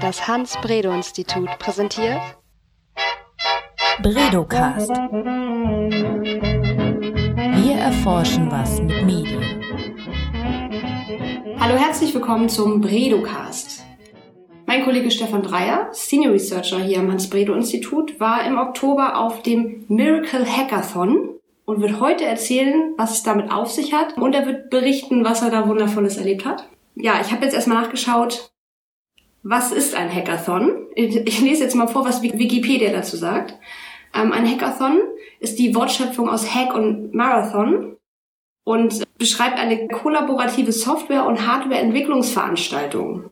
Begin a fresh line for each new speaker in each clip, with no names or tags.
Das Hans-Bredow-Institut präsentiert
Bredocast. Wir erforschen was mit Medien.
Hallo, herzlich willkommen zum Bredocast. Mein Kollege Stefan Dreier, Senior Researcher hier am Hans-Bredow-Institut, war im Oktober auf dem Miracle Hackathon und wird heute erzählen, was es damit auf sich hat. Und er wird berichten, was er da Wundervolles erlebt hat. Ja, ich habe jetzt erstmal nachgeschaut, was ist ein Hackathon? Ich lese jetzt mal vor, was Wikipedia dazu sagt. Ähm, ein Hackathon ist die Wortschöpfung aus Hack und Marathon und beschreibt eine kollaborative Software- und Hardware-Entwicklungsveranstaltung.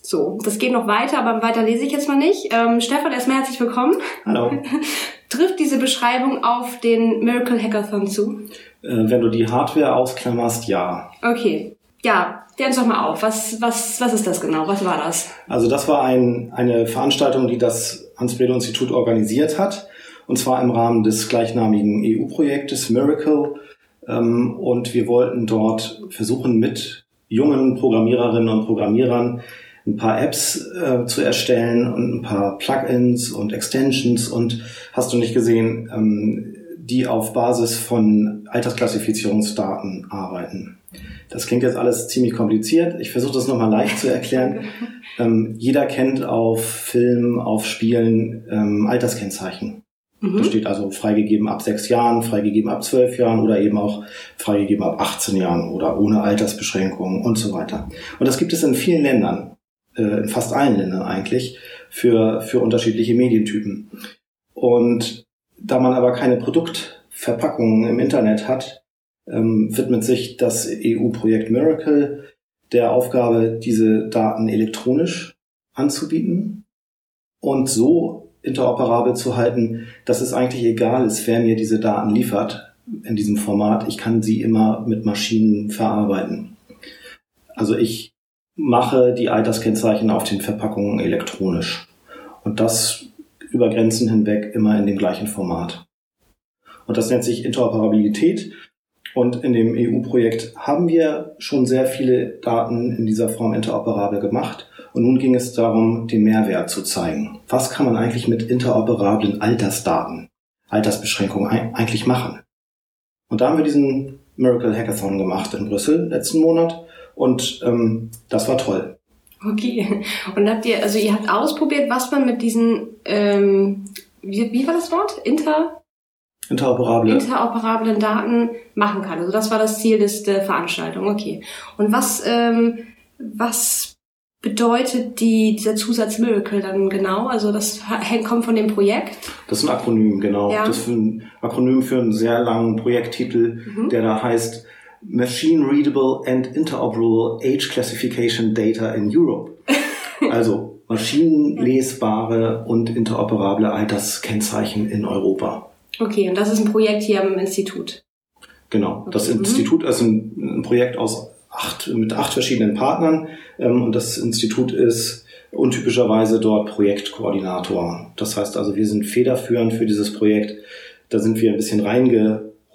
So, das geht noch weiter, aber weiter lese ich jetzt mal nicht. Ähm, Stefan, erstmal herzlich willkommen.
Hallo.
Trifft diese Beschreibung auf den Miracle Hackathon zu?
Äh, wenn du die Hardware ausklammerst, ja.
Okay. Ja, klär uns doch mal auf. Was, was, was ist das genau? Was war das?
Also das war ein, eine Veranstaltung, die das Hans-Bredow-Institut organisiert hat. Und zwar im Rahmen des gleichnamigen EU-Projektes Miracle. Ähm, und wir wollten dort versuchen, mit jungen Programmiererinnen und Programmierern ein paar Apps äh, zu erstellen und ein paar Plugins und Extensions und hast du nicht gesehen, ähm, die auf Basis von Altersklassifizierungsdaten arbeiten. Das klingt jetzt alles ziemlich kompliziert. Ich versuche das nochmal leicht zu erklären. ähm, jeder kennt auf Filmen, auf Spielen ähm, Alterskennzeichen. Mhm. Da steht also freigegeben ab sechs Jahren, freigegeben ab zwölf Jahren oder eben auch freigegeben ab 18 Jahren oder ohne Altersbeschränkungen und so weiter. Und das gibt es in vielen Ländern, äh, in fast allen Ländern eigentlich, für, für unterschiedliche Medientypen. Und da man aber keine Produktverpackungen im Internet hat, ähm, widmet sich das EU-Projekt Miracle der Aufgabe, diese Daten elektronisch anzubieten und so interoperabel zu halten, dass es eigentlich egal ist, wer mir diese Daten liefert in diesem Format. Ich kann sie immer mit Maschinen verarbeiten. Also ich mache die Alterskennzeichen auf den Verpackungen elektronisch. Und das über Grenzen hinweg immer in dem gleichen Format. Und das nennt sich Interoperabilität. Und in dem EU-Projekt haben wir schon sehr viele Daten in dieser Form interoperabel gemacht. Und nun ging es darum, den Mehrwert zu zeigen. Was kann man eigentlich mit interoperablen Altersdaten, Altersbeschränkungen eigentlich machen? Und da haben wir diesen Miracle Hackathon gemacht in Brüssel letzten Monat. Und ähm, das war toll.
Okay. Und habt ihr, also ihr habt ausprobiert, was man mit diesen, ähm, wie, wie war das Wort? Inter?
interoperable.
interoperablen Daten machen kann. Also das war das Ziel des, der Veranstaltung. Okay. Und was, ähm, was bedeutet die, dieser Zusatz Miracle dann genau? Also das kommt von dem Projekt?
Das ist ein Akronym, genau. Ja. Das ist ein Akronym für einen sehr langen Projekttitel, mhm. der da heißt Machine Readable and Interoperable Age Classification Data in Europe. also maschinenlesbare und interoperable Alterskennzeichen in Europa.
Okay, und das ist ein Projekt hier am Institut.
Genau, das mhm. Institut ist ein, ein, Projekt aus acht, mit acht verschiedenen Partnern ähm, und das Institut ist untypischerweise dort Projektkoordinator. Das heißt also, wir sind federführend für dieses Projekt. Da sind wir ein bisschen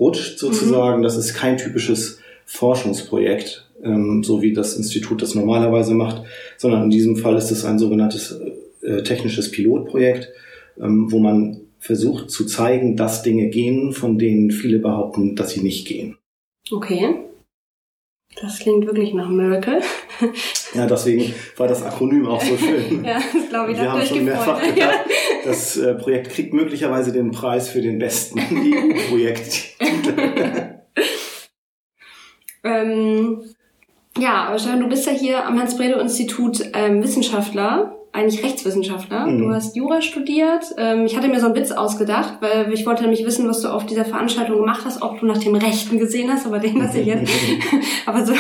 reingerutscht sozusagen. Mhm. Das ist kein typisches Forschungsprojekt, ähm, so wie das Institut das normalerweise macht, sondern in diesem Fall ist es ein sogenanntes äh, technisches Pilotprojekt, ähm, wo man versucht zu zeigen, dass Dinge gehen, von denen viele behaupten, dass sie nicht gehen.
Okay. Das klingt wirklich nach Miracle.
Ja, deswegen war das Akronym auch so schön.
ja, das glaube ich.
Wir haben schon mehrfach gedacht, ja. das äh, Projekt kriegt möglicherweise den Preis für den besten EU-Projekt.
ähm, ja, aber Stefan, du bist ja hier am Hans-Bredow-Institut ähm, Wissenschaftler eigentlich Rechtswissenschaftler. Mhm. Du hast Jura studiert. Ähm, ich hatte mir so einen Witz ausgedacht, weil ich wollte nämlich wissen, was du auf dieser Veranstaltung gemacht hast, ob du nach dem Rechten gesehen hast, aber den lasse ich jetzt. aber so,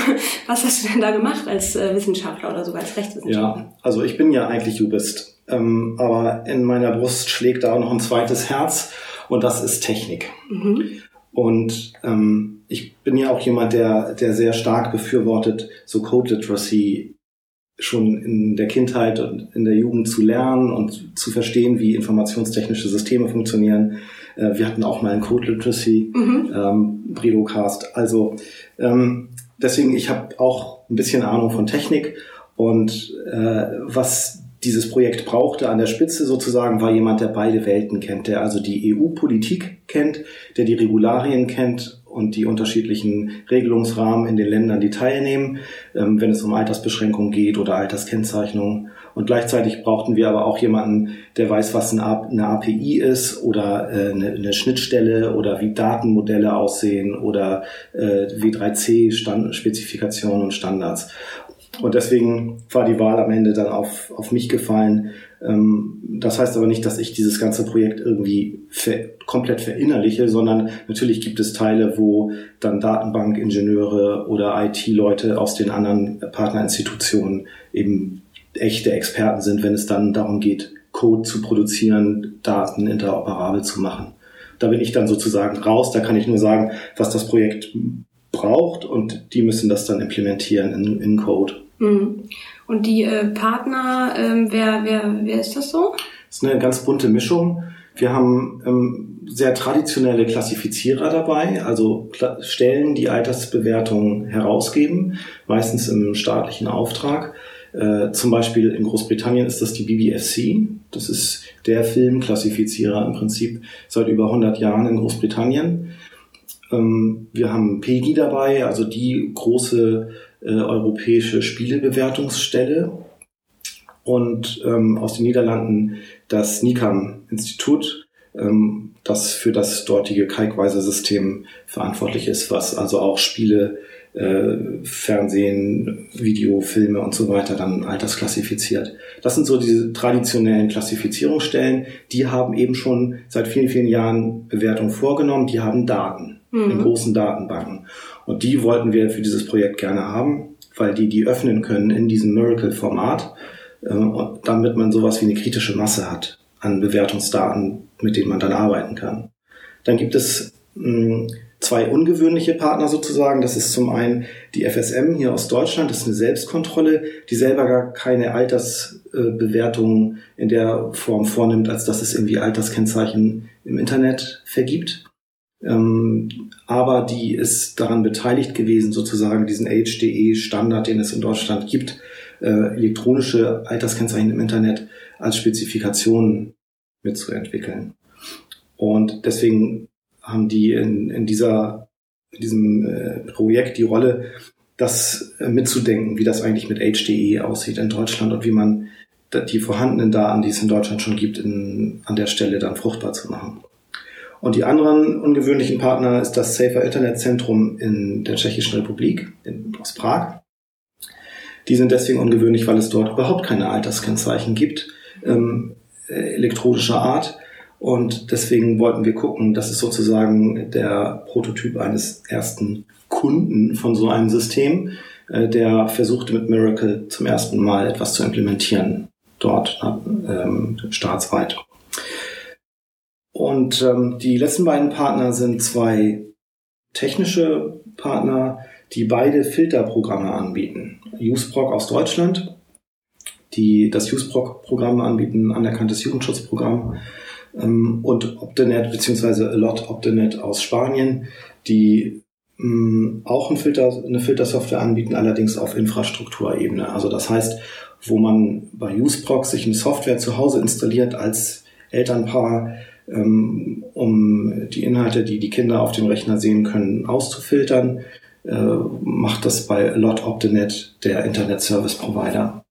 was hast du denn da gemacht als äh, Wissenschaftler oder sogar als Rechtswissenschaftler?
Ja, also ich bin ja eigentlich Jurist. Ähm, aber in meiner Brust schlägt da auch noch ein zweites Herz und das ist Technik. Mhm. Und ähm, ich bin ja auch jemand, der, der sehr stark befürwortet, so Code Literacy schon in der Kindheit und in der Jugend zu lernen und zu verstehen, wie informationstechnische Systeme funktionieren. Äh, wir hatten auch mal ein Code Literacy mhm. ähm. Also ähm, deswegen, ich habe auch ein bisschen Ahnung von Technik und äh, was dieses Projekt brauchte an der Spitze sozusagen, war jemand, der beide Welten kennt, der also die EU-Politik kennt, der die Regularien kennt und die unterschiedlichen Regelungsrahmen in den Ländern, die teilnehmen, ähm, wenn es um Altersbeschränkungen geht oder Alterskennzeichnung. Und gleichzeitig brauchten wir aber auch jemanden, der weiß, was eine API ist oder äh, eine Schnittstelle oder wie Datenmodelle aussehen oder äh, W3C-Spezifikationen und Standards. Und deswegen war die Wahl am Ende dann auf, auf mich gefallen. Ähm, das heißt aber nicht, dass ich dieses ganze Projekt irgendwie ver komplett verinnerliche, sondern natürlich gibt es Teile, wo dann Datenbankingenieure oder IT-Leute aus den anderen Partnerinstitutionen eben echte Experten sind, wenn es dann darum geht, Code zu produzieren, Daten interoperabel zu machen. Da bin ich dann sozusagen raus. Da kann ich nur sagen, was das Projekt braucht und die müssen das dann implementieren in, in Code.
Mhm. Und die äh, Partner, ähm, wer, wer, wer ist das so?
Das ist eine ganz bunte Mischung. Wir haben ähm, sehr traditionelle Klassifizierer dabei, also Kla Stellen, die Altersbewertungen herausgeben, meistens im staatlichen Auftrag. Äh, zum Beispiel in Großbritannien ist das die BBFC. Das ist der Filmklassifizierer im Prinzip seit über 100 Jahren in Großbritannien. Ähm, wir haben PEGI dabei, also die große äh, europäische Spielebewertungsstelle. Und ähm, aus den Niederlanden das NICAM-Institut, ähm, das für das dortige Kalkweiser-System verantwortlich ist, was also auch Spiele äh, Fernsehen, Video, Filme und so weiter dann altersklassifiziert. Das sind so diese traditionellen Klassifizierungsstellen. Die haben eben schon seit vielen, vielen Jahren Bewertung vorgenommen. Die haben Daten mhm. in großen Datenbanken. Und die wollten wir für dieses Projekt gerne haben, weil die die öffnen können in diesem Miracle-Format, äh, damit man sowas wie eine kritische Masse hat an Bewertungsdaten, mit denen man dann arbeiten kann. Dann gibt es mh, zwei ungewöhnliche Partner sozusagen. Das ist zum einen die FSM hier aus Deutschland, das ist eine Selbstkontrolle, die selber gar keine Altersbewertung in der Form vornimmt, als dass es irgendwie Alterskennzeichen im Internet vergibt. Ähm, aber die ist daran beteiligt gewesen, sozusagen diesen HDE-Standard, den es in Deutschland gibt, äh, elektronische Alterskennzeichen im Internet als Spezifikation mitzuentwickeln. Und deswegen haben die in, in dieser in diesem äh, Projekt die Rolle, das äh, mitzudenken, wie das eigentlich mit HDE aussieht in Deutschland und wie man die vorhandenen Daten, die es in Deutschland schon gibt, in, an der Stelle dann fruchtbar zu machen. Und die anderen ungewöhnlichen Partner ist das Safer Internet Zentrum in der Tschechischen Republik, in, aus Prag. Die sind deswegen ungewöhnlich, weil es dort überhaupt keine Alterskennzeichen gibt, ähm, äh, elektronischer Art. Und deswegen wollten wir gucken, das ist sozusagen der Prototyp eines ersten Kunden von so einem System, äh, der versuchte mit Miracle zum ersten Mal etwas zu implementieren, dort ähm, staatsweit. Und ähm, die letzten beiden Partner sind zwei technische Partner, die beide Filterprogramme anbieten. UseProc aus Deutschland, die das UseProc-Programm anbieten, anerkanntes Jugendschutzprogramm ähm, und Optenet A Lot Optenet aus Spanien, die ähm, auch ein Filter, eine Filtersoftware anbieten, allerdings auf Infrastrukturebene. Also das heißt, wo man bei UseProc sich eine Software zu Hause installiert als Elternpaar, um die Inhalte, die die Kinder auf dem Rechner sehen können, auszufiltern, äh, macht das bei A Lot Optenet der Internet Service Provider.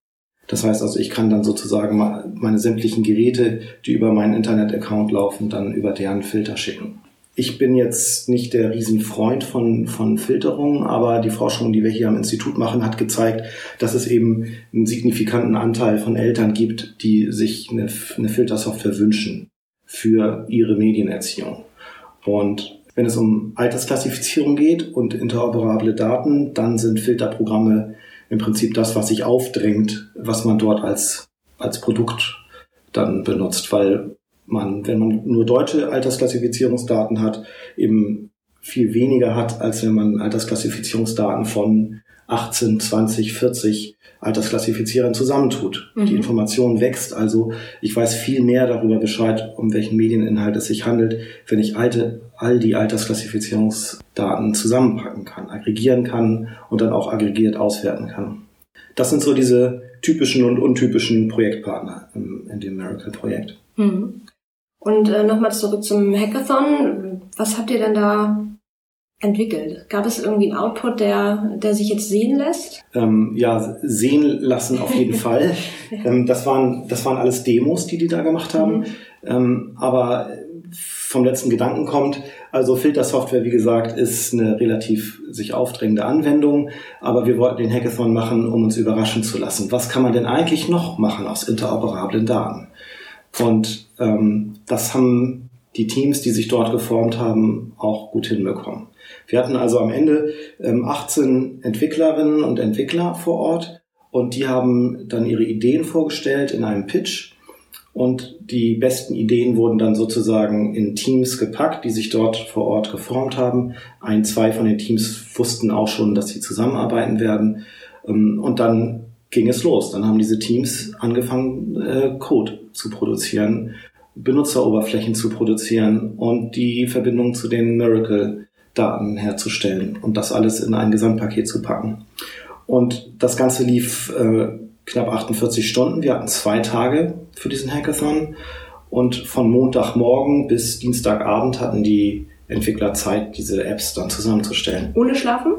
Das heißt also, ich kann dann sozusagen meine sämtlichen Geräte, die über meinen Internet-Account laufen, dann über deren Filter schicken. Ich bin jetzt nicht der Riesenfreund von, von Filterungen, aber die Forschung, die wir hier am Institut machen, hat gezeigt, dass es eben einen signifikanten Anteil von Eltern gibt, die sich eine, eine Filtersoftware wünschen für ihre Medienerziehung. Und wenn es um Altersklassifizierung geht und interoperable Daten, dann sind Filterprogramme im Prinzip das, was sich aufdrängt, was man dort als, als Produkt dann benutzt, weil man, wenn man nur deutsche Altersklassifizierungsdaten hat, eben viel weniger hat, als wenn man Altersklassifizierungsdaten von 18, 20, 40 Altersklassifizierern zusammentut. Mhm. Die Information wächst, also ich weiß viel mehr darüber Bescheid, um welchen Medieninhalt es sich handelt, wenn ich alte, all die Altersklassifizierungsdaten zusammenpacken kann, aggregieren kann und dann auch aggregiert auswerten kann. Das sind so diese typischen und untypischen Projektpartner in, in dem Miracle-Projekt.
Mhm. Und äh, nochmal zurück zum Hackathon. Was habt ihr denn da entwickelt? Gab es irgendwie einen Output, der, der sich jetzt sehen lässt?
Ähm, ja, sehen lassen auf jeden Fall. Ähm, das, waren, das waren alles Demos, die die da gemacht haben. Mhm. Ähm, aber vom letzten Gedanken kommt, also Filtersoftware, wie gesagt, ist eine relativ sich aufdrängende Anwendung, aber wir wollten den Hackathon machen, um uns überraschen zu lassen. Was kann man denn eigentlich noch machen aus interoperablen Daten? Und ähm, das haben die Teams, die sich dort geformt haben, auch gut hinbekommen. Wir hatten also am Ende ähm, 18 Entwicklerinnen und Entwickler vor Ort und die haben dann ihre Ideen vorgestellt in einem Pitch und die besten Ideen wurden dann sozusagen in Teams gepackt, die sich dort vor Ort geformt haben. Ein, zwei von den Teams wussten auch schon, dass sie zusammenarbeiten werden. Ähm, und dann ging es los. Dann haben diese Teams angefangen, äh, Code zu produzieren, Benutzeroberflächen zu produzieren und die Verbindung zu den Miracle-Daten herzustellen und das alles in ein Gesamtpaket zu packen. Und das Ganze lief äh, knapp 48 Stunden. Wir hatten zwei Tage für diesen Hackathon und von Montagmorgen bis Dienstagabend hatten die Entwickler Zeit, diese Apps dann zusammenzustellen.
Ohne Schlafen?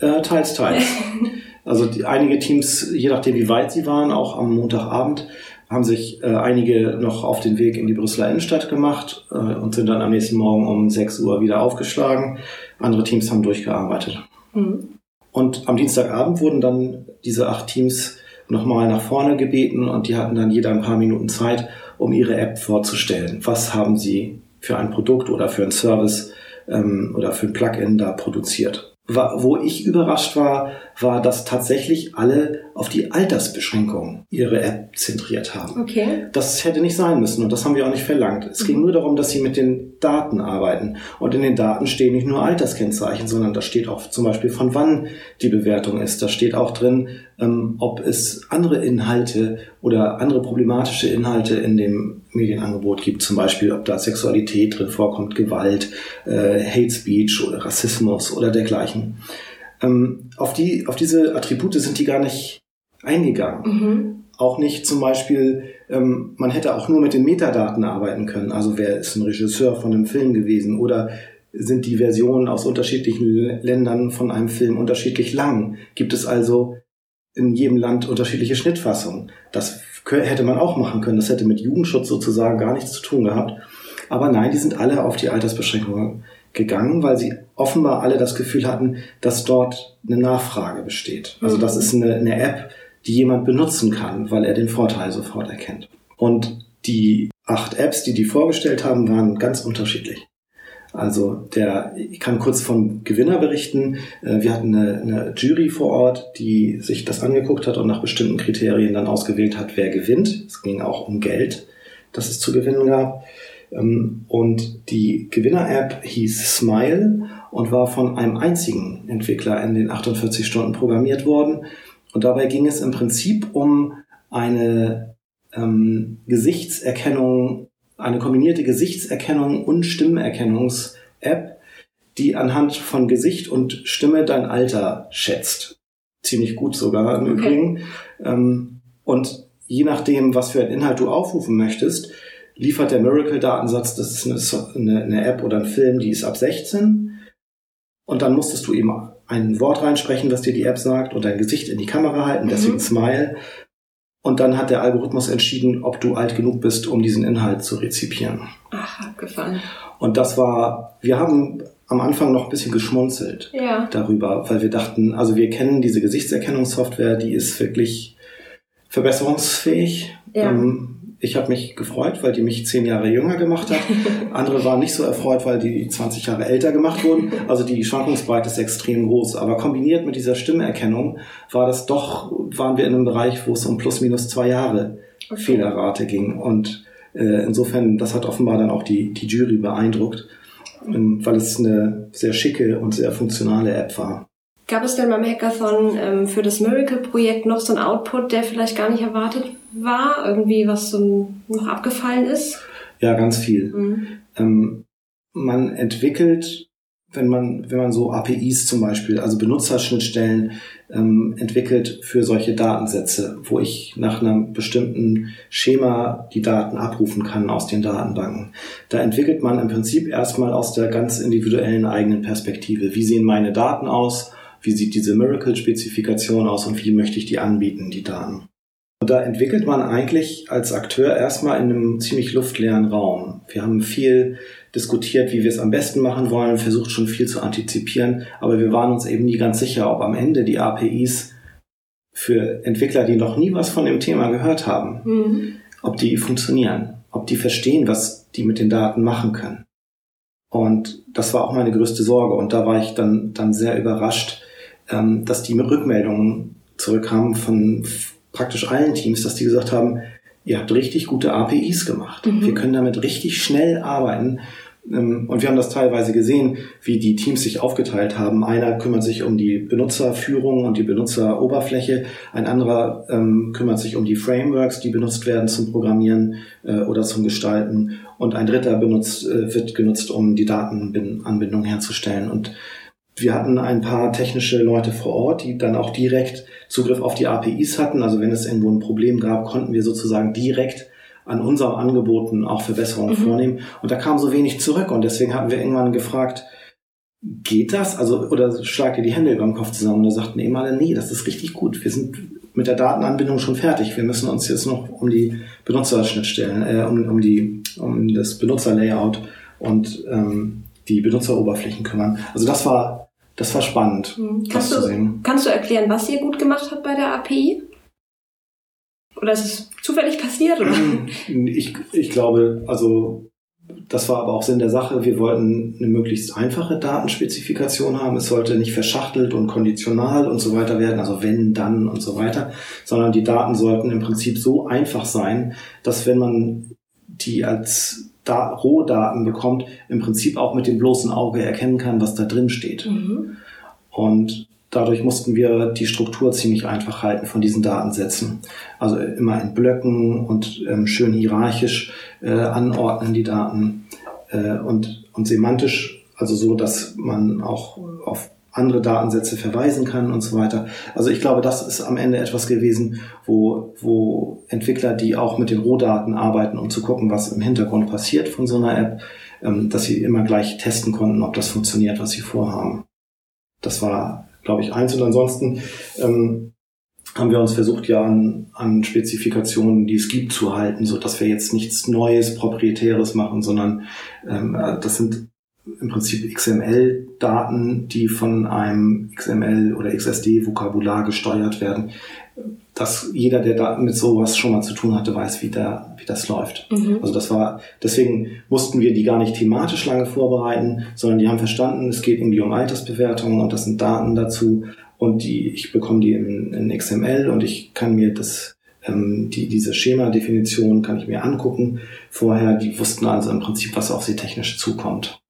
Äh, teils, teils. also die, einige Teams, je nachdem wie weit sie waren, auch am Montagabend, haben sich äh, einige noch auf den Weg in die Brüsseler Innenstadt gemacht äh, und sind dann am nächsten Morgen um 6 Uhr wieder aufgeschlagen. Andere Teams haben durchgearbeitet. Mhm. Und am Dienstagabend wurden dann diese acht Teams nochmal nach vorne gebeten und die hatten dann jeder ein paar Minuten Zeit, um ihre App vorzustellen. Was haben sie für ein Produkt oder für einen Service ähm, oder für ein Plugin da produziert? Wo ich überrascht war, war, dass tatsächlich alle auf die Altersbeschränkung ihre App zentriert haben.
Okay.
Das hätte nicht sein müssen und das haben wir auch nicht verlangt. Es mhm. ging nur darum, dass sie mit den Daten arbeiten. Und in den Daten stehen nicht nur Alterskennzeichen, sondern da steht auch zum Beispiel, von wann die Bewertung ist. Da steht auch drin, ähm, ob es andere Inhalte oder andere problematische Inhalte in dem Medienangebot gibt. Zum Beispiel, ob da Sexualität drin vorkommt, Gewalt, äh, Hate Speech oder Rassismus oder dergleichen. Ähm, auf, die, auf diese Attribute sind die gar nicht eingegangen. Mhm. Auch nicht zum Beispiel, ähm, man hätte auch nur mit den Metadaten arbeiten können. Also wer ist ein Regisseur von einem Film gewesen oder sind die Versionen aus unterschiedlichen Ländern von einem Film unterschiedlich lang? Gibt es also in jedem Land unterschiedliche Schnittfassungen? Das hätte man auch machen können. Das hätte mit Jugendschutz sozusagen gar nichts zu tun gehabt. Aber nein, die sind alle auf die Altersbeschränkungen gegangen, weil sie offenbar alle das Gefühl hatten, dass dort eine Nachfrage besteht. Also das ist eine, eine App, die jemand benutzen kann, weil er den Vorteil sofort erkennt. Und die acht Apps, die die vorgestellt haben, waren ganz unterschiedlich. Also der, ich kann kurz vom Gewinner berichten. Äh, wir hatten eine, eine, Jury vor Ort, die sich das angeguckt hat und nach bestimmten Kriterien dann ausgewählt hat, wer gewinnt. Es ging auch um Geld, das es zu gewinnen gab. Ähm, und die Gewinner-App hieß Smile und war von einem einzigen Entwickler in den 48 Stunden programmiert worden. Und dabei ging es im Prinzip um eine ähm, Gesichtserkennung eine kombinierte Gesichtserkennung und Stimmenerkennungs-App, die anhand von Gesicht und Stimme dein Alter schätzt. Ziemlich gut sogar im okay. Übrigen. Ähm, und je nachdem, was für einen Inhalt du aufrufen möchtest, liefert der Miracle-Datensatz, das ist eine, eine, App oder ein Film, die ist ab 16. Und dann musstest du eben ein Wort reinsprechen, was dir die App sagt, und dein Gesicht in die Kamera halten, deswegen mhm. Smile. Und dann hat der Algorithmus entschieden, ob du alt genug bist, um diesen Inhalt zu rezipieren.
Ach, gefallen.
Und das war, wir haben am Anfang noch ein bisschen geschmunzelt
ja.
darüber, weil wir dachten, also wir kennen diese Gesichtserkennungssoftware, die ist wirklich verbesserungsfähig. Ja. Ähm, ich habe mich gefreut, weil die mich zehn Jahre jünger gemacht hat. Andere waren nicht so erfreut, weil die 20 Jahre älter gemacht wurden. Also die Schwankungsbreite ist extrem groß. Aber kombiniert mit dieser Stimmerkennung war das doch, waren wir in einem Bereich, wo es um plus minus zwei Jahre okay. Fehlerrate ging. Und äh, insofern, das hat offenbar dann auch die, die Jury beeindruckt, ähm, weil es eine sehr schicke und sehr funktionale App war.
Gab es denn beim Hackathon ähm, für das Miracle-Projekt noch so einen Output, der vielleicht gar nicht erwartet war? Irgendwie, was so noch abgefallen ist?
Ja, ganz viel. Mhm. Ähm, man entwickelt wenn man, wenn man so APIs zum Beispiel, also Benutzerschnittstellen ähm, entwickelt für solche Datensätze, wo ich nach einem bestimmten Schema die Daten abrufen kann aus den Datenbanken. Da entwickelt man im Prinzip erstmal aus der ganz individuellen eigenen Perspektive. Wie sehen meine Daten aus? Wie sieht diese Miracle-Spezifikation aus und wie möchte ich die anbieten, die Daten? Und da entwickelt man eigentlich als Akteur erstmal in einem ziemlich luftleeren Raum. Wir haben viel diskutiert, wie wir es am besten machen wollen, versucht schon viel zu antizipieren, aber wir waren uns eben nie ganz sicher, ob am Ende die APIs für Entwickler, die noch nie was von dem Thema gehört haben, mhm. ob die funktionieren, ob die verstehen, was die mit den Daten machen können. Und das war auch meine größte Sorge. Und da war ich dann, dann sehr überrascht, ähm, dass die Rückmeldungen zurückkamen von praktisch allen Teams, dass die gesagt haben, ihr habt richtig gute APIs gemacht. Mhm. Wir können damit richtig schnell arbeiten. Ähm, und wir haben das teilweise gesehen, wie die Teams sich aufgeteilt haben. Einer kümmert sich um die Benutzerführung und die Benutzeroberfläche, ein anderer ähm, kümmert sich um die Frameworks, die benutzt werden zum Programmieren äh, oder zum Gestalten und ein dritter benutzt, äh, wird genutzt, um die Datenanbindung herzustellen. Und wir hatten ein paar technische Leute vor Ort, die dann auch direkt Zugriff auf die APIs hatten. Also wenn es irgendwo ein Problem gab, konnten wir sozusagen direkt an unseren Angeboten auch Verbesserungen mhm. vornehmen. Und da kam so wenig zurück und deswegen hatten wir irgendwann gefragt, geht das? Also, oder schlagt ihr die Hände über den Kopf zusammen? Und da sagten eben alle, nee, das ist richtig gut. Wir sind mit der Datenanbindung schon fertig. Wir müssen uns jetzt noch um die Benutzerschnittstellen, äh, um, um die, um das Benutzerlayout und ähm, die Benutzeroberflächen kümmern. Also das war, das war spannend.
Mhm. Kannst, du, kannst du erklären, was ihr gut gemacht habt bei der API? Oder ist es zufällig passiert? Oder?
Ich, ich glaube, also das war aber auch Sinn der Sache. Wir wollten eine möglichst einfache Datenspezifikation haben. Es sollte nicht verschachtelt und konditional und so weiter werden, also wenn, dann und so weiter, sondern die Daten sollten im Prinzip so einfach sein, dass wenn man die als da Rohdaten bekommt, im Prinzip auch mit dem bloßen Auge erkennen kann, was da drin steht. Mhm. Und Dadurch mussten wir die Struktur ziemlich einfach halten von diesen Datensätzen. Also immer in Blöcken und ähm, schön hierarchisch äh, anordnen die Daten äh, und, und semantisch, also so, dass man auch auf andere Datensätze verweisen kann und so weiter. Also ich glaube, das ist am Ende etwas gewesen, wo, wo Entwickler, die auch mit den Rohdaten arbeiten, um zu gucken, was im Hintergrund passiert von so einer App, ähm, dass sie immer gleich testen konnten, ob das funktioniert, was sie vorhaben. Das war glaube ich, eins. Und ansonsten ähm, haben wir uns versucht, ja an, an Spezifikationen, die es gibt, zu halten, so dass wir jetzt nichts Neues, Proprietäres machen, sondern ähm, äh, das sind im Prinzip XML-Daten, die von einem XML oder XSD-Vokabular gesteuert werden dass jeder, der da mit sowas schon mal zu tun hatte, weiß, wie, da, wie das läuft. Mhm. Also das war, deswegen mussten wir die gar nicht thematisch lange vorbereiten, sondern die haben verstanden, es geht irgendwie um Altersbewertungen und das sind Daten dazu und die, ich bekomme die in, in XML und ich kann mir das, ähm, die, diese Schema-Definition kann ich mir angucken. Vorher, die wussten also im Prinzip, was auf sie technisch zukommt.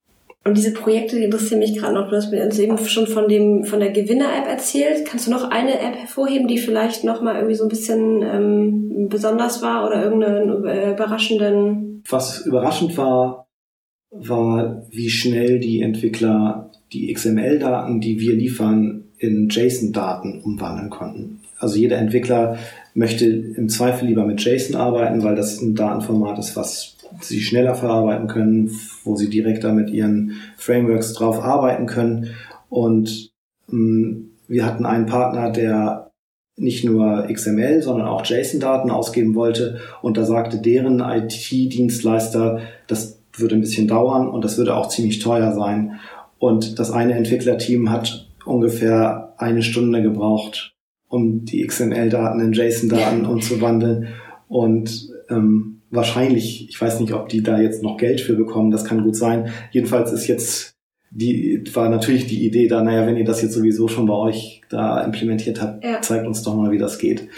Und diese Projekte, die interessieren mich gerade noch. Du hast mir eben schon von dem von der Gewinner-App erzählt. Kannst du noch eine App hervorheben, die vielleicht noch mal irgendwie so ein bisschen ähm, besonders war oder irgendeinen äh, überraschenden?
Was überraschend war, war, wie schnell die Entwickler die XML-Daten, die wir liefern, in JSON-Daten umwandeln konnten. Also jeder Entwickler möchte im Zweifel lieber mit JSON arbeiten, weil das ein Datenformat ist, was sie schneller verarbeiten können, wo sie direkter mit ihren Frameworks drauf arbeiten können. Und mh, mm, wir hatten einen Partner, der nicht nur XML, sondern auch JSON-Daten ausgeben wollte. Und da sagte deren IT-Dienstleister, das würde ein bisschen dauern und das würde auch ziemlich teuer sein. Und das eine Entwicklerteam hat ungefähr eine Stunde gebraucht, um die XML-Daten in JSON-Daten umzuwandeln. Und ähm, wahrscheinlich, ich weiß nicht, ob die da jetzt noch Geld für bekommen, das kann gut sein. Jedenfalls ist jetzt die war natürlich die Idee da, naja, wenn ihr das jetzt sowieso schon bei euch da implementiert habt, ja. zeigt uns doch mal, wie das geht.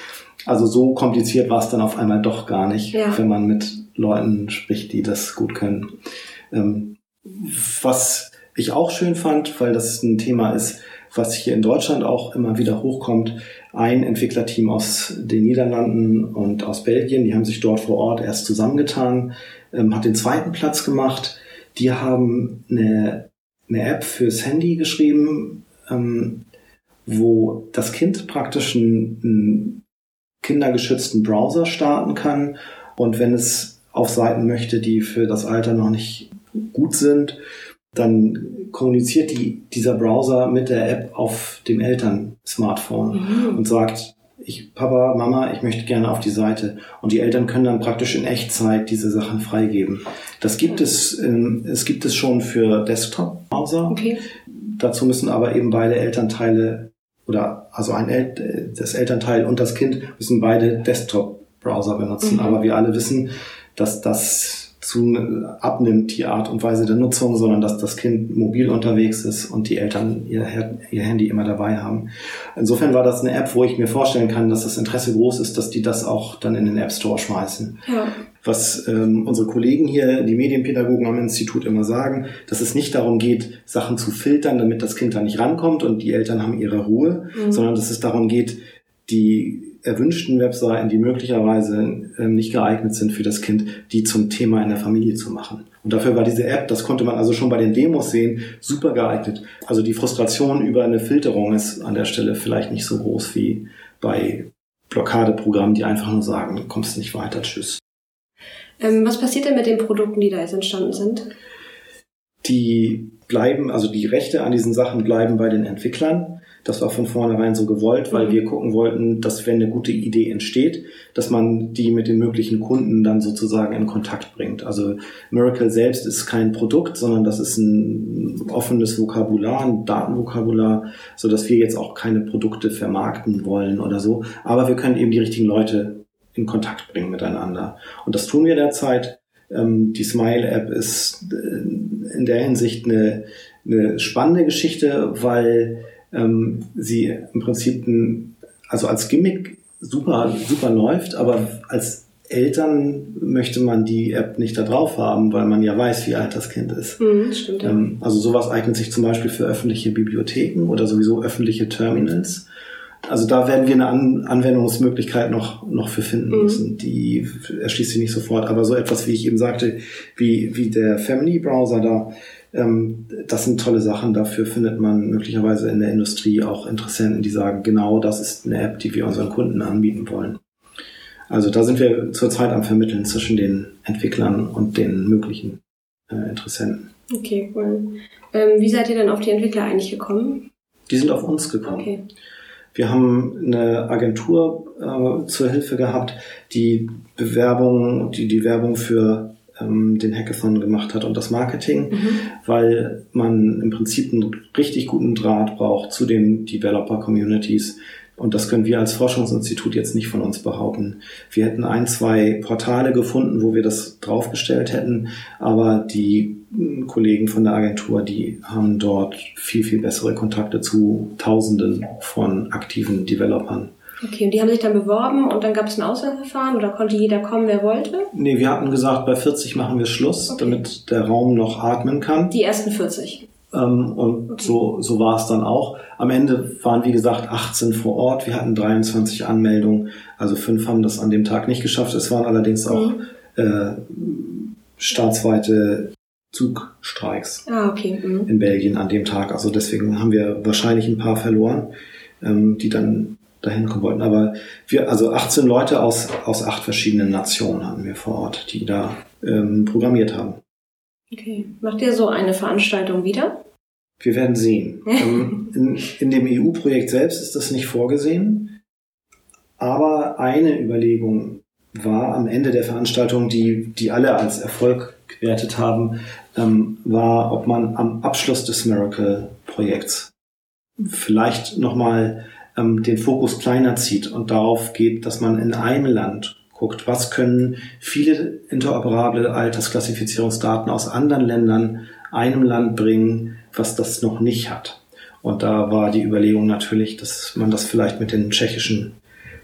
Also so kompliziert war es dann auf einmal doch gar nicht, ja. wenn man mit Leuten spricht, die das gut können. Ähm, was ich auch schön fand, weil das ein Thema ist, was hier in Deutschland auch immer wieder hochkommt, ein Entwicklerteam aus den Niederlanden und aus Belgien, die haben sich dort vor Ort erst zusammengetan, ähm, hat den zweiten Platz gemacht. Die haben eine eine App fürs Handy geschrieben, ähm, wo das Kind praktisch einen, einen kindergeschützten Browser starten kann und wenn es auf Seiten möchte, die für das Alter noch nicht gut sind, dann kommuniziert die, dieser Browser mit der App auf dem Eltern-Smartphone mhm. und sagt, ich, Papa, Mama, ich möchte gerne auf die Seite. Und die Eltern können dann praktisch in Echtzeit diese Sachen freigeben. Das gibt es, ähm, es gibt es schon für Desktop-Browser. Okay. Dazu müssen aber eben beide Elternteile oder also ein El das Elternteil und das Kind müssen beide Desktop-Browser benutzen. Mhm. Aber wir alle wissen, dass das zu abnimmt, die Art und Weise der Nutzung, sondern dass das Kind mobil unterwegs ist und die Eltern ihr, ihr Handy immer dabei haben. Insofern war das eine App, wo ich mir vorstellen kann, dass das Interesse groß ist, dass die das auch dann in den App Store schmeißen. Ja. Was ähm, unsere Kollegen hier, die Medienpädagogen am Institut immer sagen, dass es nicht darum geht, Sachen zu filtern, damit das Kind da nicht rankommt und die Eltern haben ihre Ruhe, mhm. sondern dass es darum geht, die erwünschten Webseiten, die möglicherweise ähm, nicht geeignet sind für das Kind, die zum Thema in der Familie zu machen. Und dafür war diese App, das konnte man also schon bei den Demos sehen, super geeignet. Also die Frustration über eine Filterung ist an der Stelle vielleicht nicht so groß wie bei Blockadeprogrammen, die einfach nur sagen, du kommst nicht weiter, tschüss.
Ähm, was passiert denn mit den Produkten, die da jetzt entstanden sind?
Die bleiben, also die Rechte an diesen Sachen bleiben bei den Entwicklern. Das war von vornherein so gewollt, weil mhm. wir gucken wollten, dass wenn eine gute Idee entsteht, dass man die mit den möglichen Kunden dann sozusagen in Kontakt bringt. Also Miracle selbst ist kein Produkt, sondern das ist ein offenes Vokabular, ein Datenvokabular, so dass wir jetzt auch keine Produkte vermarkten wollen oder so. Aber wir können eben die richtigen Leute in Kontakt bringen miteinander. Und das tun wir derzeit. Ähm, die Smile-App ist äh, in der Hinsicht eine, eine spannende Geschichte, weil ähm, sie im Prinzip ein, also als Gimmick super, super läuft, aber als Eltern möchte man die App nicht da drauf haben, weil man ja weiß, wie alt das Kind ist.
Mhm, stimmt, ja.
ähm, also sowas eignet sich zum Beispiel für öffentliche Bibliotheken oder sowieso öffentliche Terminals. Also da werden wir eine An Anwendungsmöglichkeit noch, noch für finden mhm. müssen. Die erschließt sich nicht sofort. Aber so etwas, wie ich eben sagte, wie, wie der Family Browser da, ähm, das sind tolle Sachen. Dafür findet man möglicherweise in der Industrie auch Interessenten, die sagen, genau das ist eine App, die wir unseren Kunden anbieten wollen. Also da sind wir zurzeit am Vermitteln zwischen den Entwicklern und den möglichen äh, Interessenten.
Okay, cool. Ähm, wie seid ihr denn auf die Entwickler eigentlich gekommen?
Die sind auf uns gekommen. Okay. Wir haben eine Agentur äh, zur Hilfe gehabt, die Bewerbung, die die Werbung für ähm, den Hackathon gemacht hat und das Marketing, mhm. weil man im Prinzip einen richtig guten Draht braucht zu den Developer-Communities. Und das können wir als Forschungsinstitut jetzt nicht von uns behaupten. Wir hätten ein, zwei Portale gefunden, wo wir das draufgestellt hätten, aber die Kollegen von der Agentur, die haben dort viel, viel bessere Kontakte zu Tausenden von aktiven Developern.
Okay, und die haben sich dann beworben und dann gab es ein Auswahlverfahren oder konnte jeder kommen, wer wollte?
Nee, wir hatten gesagt, bei 40 machen wir Schluss, okay. damit der Raum noch atmen kann.
Die ersten 40.
Ähm, und okay. so, so war es dann auch. Am Ende waren, wie gesagt, 18 vor Ort. Wir hatten 23 Anmeldungen. Also fünf haben das an dem Tag nicht geschafft. Es waren allerdings auch mhm. äh, staatsweite Zugstreiks
ah, okay. mhm.
in Belgien an dem Tag. Also deswegen haben wir wahrscheinlich ein paar verloren, ähm, die dann dahin kommen wollten. Aber wir, also 18 Leute aus, aus acht verschiedenen Nationen hatten wir vor Ort, die da ähm, programmiert haben.
Okay. Macht ihr so eine Veranstaltung wieder?
Wir werden sehen. Ähm, in, in dem EU-Projekt selbst ist das nicht vorgesehen. Aber eine Überlegung war am Ende der Veranstaltung, die, die alle als Erfolg gewertet haben, ähm, war, ob man am Abschluss des Miracle-Projekts vielleicht nochmal ähm, den Fokus kleiner zieht und darauf geht, dass man in einem Land guckt, was können viele interoperable Altersklassifizierungsdaten aus anderen Ländern einem Land bringen, was das noch nicht hat. Und da war die Überlegung natürlich, dass man das vielleicht mit den tschechischen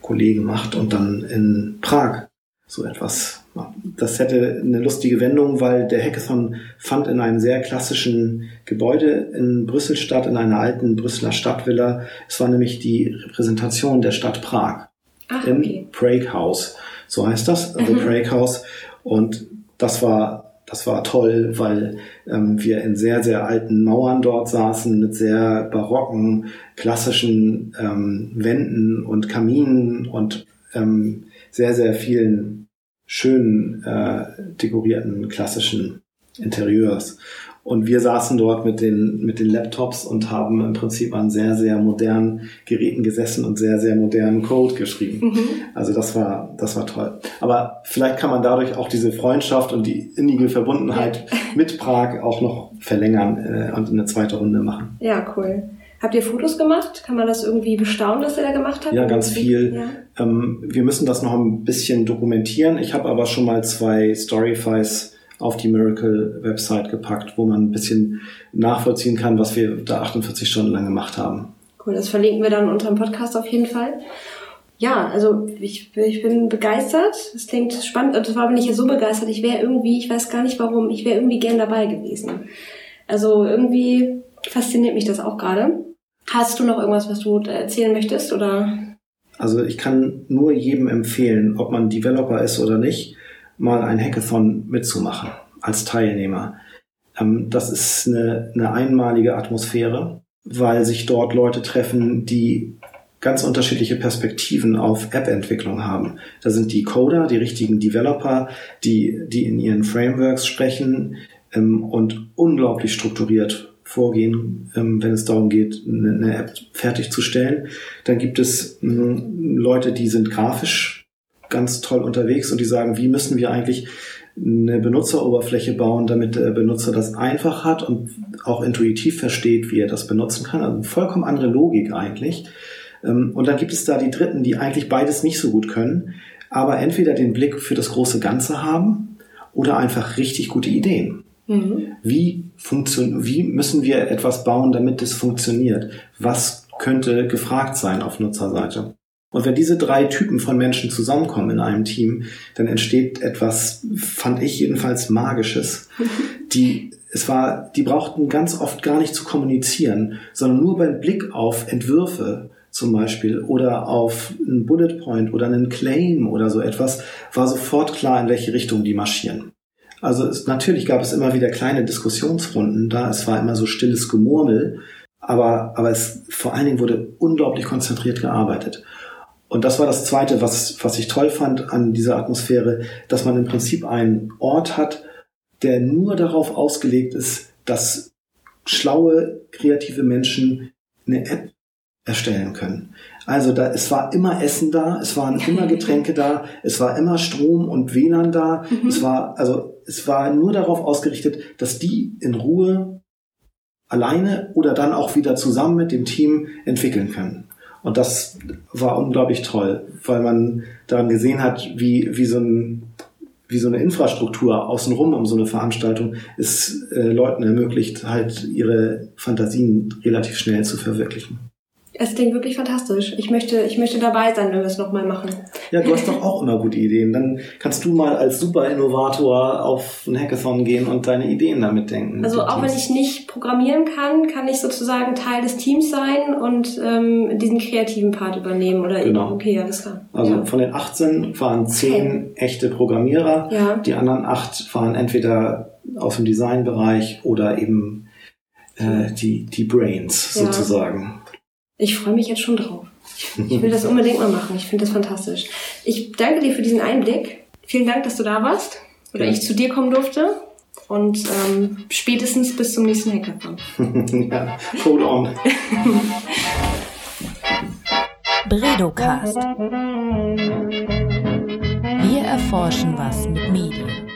Kollegen macht und dann in Prag so etwas das hätte eine lustige Wendung, weil der Hackathon fand in einem sehr klassischen Gebäude in Brüssel statt, in einer alten Brüsseler Stadtvilla. Es war nämlich die Repräsentation der Stadt Prag
Ach,
im
okay.
Prague House. So heißt das, also mhm. Prague House. Und das war das war toll, weil ähm, wir in sehr, sehr alten Mauern dort saßen mit sehr barocken, klassischen ähm, Wänden und Kaminen und ähm, sehr, sehr vielen schönen äh, dekorierten klassischen Interieurs. Und wir saßen dort mit den, mit den Laptops und haben im Prinzip an sehr, sehr modernen Geräten gesessen und sehr, sehr modernen Code geschrieben. Mhm. Also das war, das war toll. Aber vielleicht kann man dadurch auch diese Freundschaft und die innige Verbundenheit mit Prag auch noch verlängern äh, und eine zweite Runde machen.
Ja, cool. Habt ihr Fotos gemacht? Kann man das irgendwie bestaunen, was ihr da gemacht habt?
Ja, ganz viel. Ja. Ähm, wir müssen das noch ein bisschen dokumentieren. Ich habe aber schon mal zwei Storyfies auf die Miracle-Website gepackt, wo man ein bisschen nachvollziehen kann, was wir da 48 Stunden lang gemacht haben.
Cool, das verlinken wir dann unter dem Podcast auf jeden Fall. Ja, also ich, ich bin begeistert. Es klingt spannend. Und zwar bin ich ja so begeistert. Ich wäre irgendwie, ich weiß gar nicht warum, ich wäre irgendwie gern dabei gewesen. Also irgendwie fasziniert mich das auch gerade. Hast du noch irgendwas, was du erzählen möchtest oder?
Also ich kann nur jedem empfehlen, ob man Developer ist oder nicht, mal ein Hackathon mitzumachen als Teilnehmer. Ähm, das ist eine, eine einmalige Atmosphäre, weil sich dort Leute treffen, die ganz unterschiedliche Perspektiven auf App-Entwicklung haben. Da sind die Coder, die richtigen Developer, die, die in ihren Frameworks sprechen ähm, und unglaublich strukturiert vorgehen, ähm, wenn es darum geht, eine, App fertigzustellen. Dann gibt es ähm, Leute, die sind grafisch ganz toll unterwegs und die sagen, wie müssen wir eigentlich eine Benutzeroberfläche bauen, damit der Benutzer das einfach hat und auch intuitiv versteht, wie er das benutzen kann. Also vollkommen andere Logik eigentlich. Ähm, und dann gibt es da die Dritten, die eigentlich beides nicht so gut können, aber entweder den Blick für das große Ganze haben oder einfach richtig gute Ideen. Mhm. Wie, funktion wie müssen wir etwas bauen, damit es funktioniert? Was könnte gefragt sein auf Nutzerseite? Und wenn diese drei Typen von Menschen zusammenkommen in einem Team, dann entsteht etwas, fand ich jedenfalls magisches. Die, es war, die brauchten ganz oft gar nicht zu kommunizieren, sondern nur beim Blick auf Entwürfe zum Beispiel oder auf einen Bullet Point oder einen Claim oder so etwas, war sofort klar, in welche Richtung die marschieren. Also es, natürlich gab es immer wieder kleine Diskussionsrunden da, es war immer so stilles Gemurmel, aber, aber es vor allen Dingen wurde unglaublich konzentriert gearbeitet. Und das war das Zweite, was, was ich toll fand an dieser Atmosphäre, dass man im Prinzip einen Ort hat, der nur darauf ausgelegt ist, dass schlaue, kreative Menschen eine App erstellen können. Also da, es war immer Essen da, es waren immer Getränke da, es war immer Strom und WLAN da. Mhm. Es war, also, es war nur darauf ausgerichtet, dass die in Ruhe alleine oder dann auch wieder zusammen mit dem Team entwickeln können. Und das war unglaublich toll, weil man daran gesehen hat, wie, wie so ein wie so eine Infrastruktur außenrum um so eine Veranstaltung es äh, Leuten ermöglicht, halt ihre Fantasien relativ schnell zu verwirklichen.
Es klingt wirklich fantastisch. Ich möchte, ich möchte dabei sein, wenn wir es nochmal machen.
Ja, du hast doch auch immer gute Ideen. Dann kannst du mal als Super-Innovator auf ein Hackathon gehen und deine Ideen damit denken.
Also auch wenn ich nicht programmieren kann, kann ich sozusagen Teil des Teams sein und ähm, diesen kreativen Part übernehmen. Oder
genau.
Okay, alles klar.
Also ja. von den 18 waren 10 okay. echte Programmierer. Ja. Die anderen 8 waren entweder aus dem Designbereich oder eben äh, die, die Brains ja. sozusagen.
Ich freue mich jetzt schon drauf. Ich will das unbedingt mal machen. Ich finde das fantastisch. Ich danke dir für diesen Einblick. Vielen Dank, dass du da warst oder ja. ich zu dir kommen durfte. Und ähm, spätestens bis zum nächsten Hackathon.
ja, hold on.
Bredocast. Wir erforschen was mit Medien.